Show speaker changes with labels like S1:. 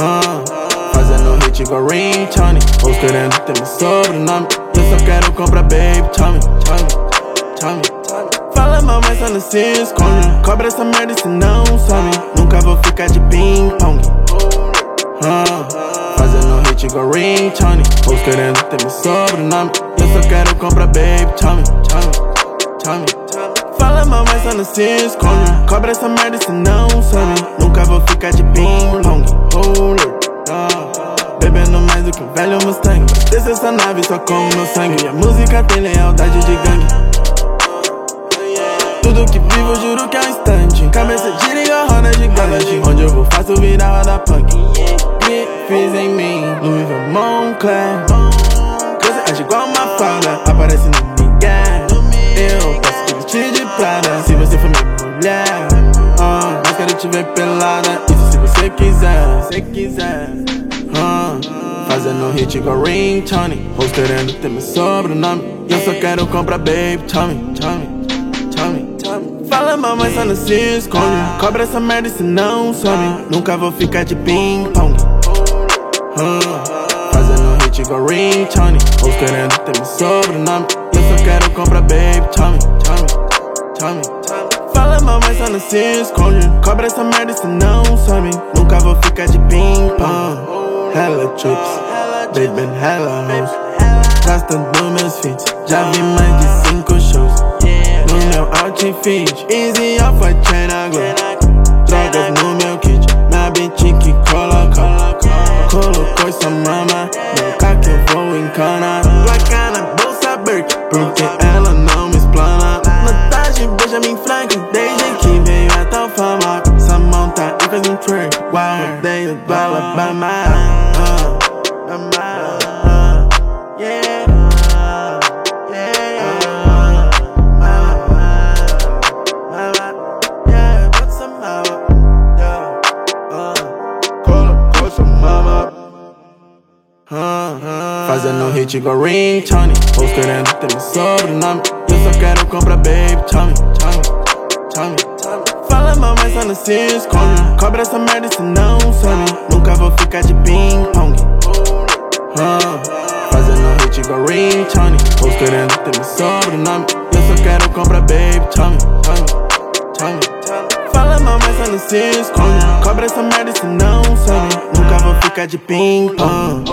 S1: Ah, fazendo hit igual Ring Tony. Os querendo ter meu sobrenome. Eu só quero comprar, baby. Tommy, Tommy, Tommy. Fala mal, mas só não se esconde. Cobra essa merda se não some. Nunca vou ficar de ping-pong. Ah, fazendo hit igual Ring Tony. Os querendo ter meu sobrenome. Eu só quero comprar, baby. Tommy, Tommy, Tommy. Fala mal, mas só não se esconde. Cobra essa merda se não some. Nunca vou ficar de ping-pong. Bebendo mais do que um velho Mustang. Desce essa nave só com meu sangue. E a música tem lealdade de gangue. Tudo que vivo, juro que é um instante. Cabeça gira igual roda gigante. Onde eu vou, faço virar roda punk. Me fiz em mim, Louis Vuitton Moncler. Pelada, isso se você quiser, se quiser. Ah, fazendo hit igual Ring Tony. Hoes querendo ter meu sobrenome. E eu só quero comprar, baby. Tommy, Tommy, Tommy. Fala mal, mas só não se esconde. Cobra essa merda se não some. Nunca vou ficar de ping-pong. Ah, fazendo hit igual Ring Tony. Hoes querendo ter meu sobrenome. E eu só quero comprar, baby. Tommy, Tommy, Tommy. Não se esconde. Cobra essa merda se não some. Nunca vou ficar de ping-pong. Hella trips, baby, hella hoes. Gastando meus feats. Já vi mais de cinco shows. No meu outfit, easy off a China Glow. Drogas no meu kit, minha bitch que coloca. Colocou essa mama, nunca que eu vou encanar. Ah, ah, ah, yeah. Fazendo hit igual Ring Tony. Os querendo ter meu sobrenome. Eu só quero comprar, baby. Tommy, Tommy. Não se esconde. Cobra essa merda se não some. Nunca vou ficar de ping-pong. Ah, fazendo hit igual Ring Tony. Os querendo ter meu sobrenome. Eu só quero comprar, baby. Tommy. Fala mal, mas não se esconde. Cobra essa merda se não some. Nunca vou ficar de ping-pong.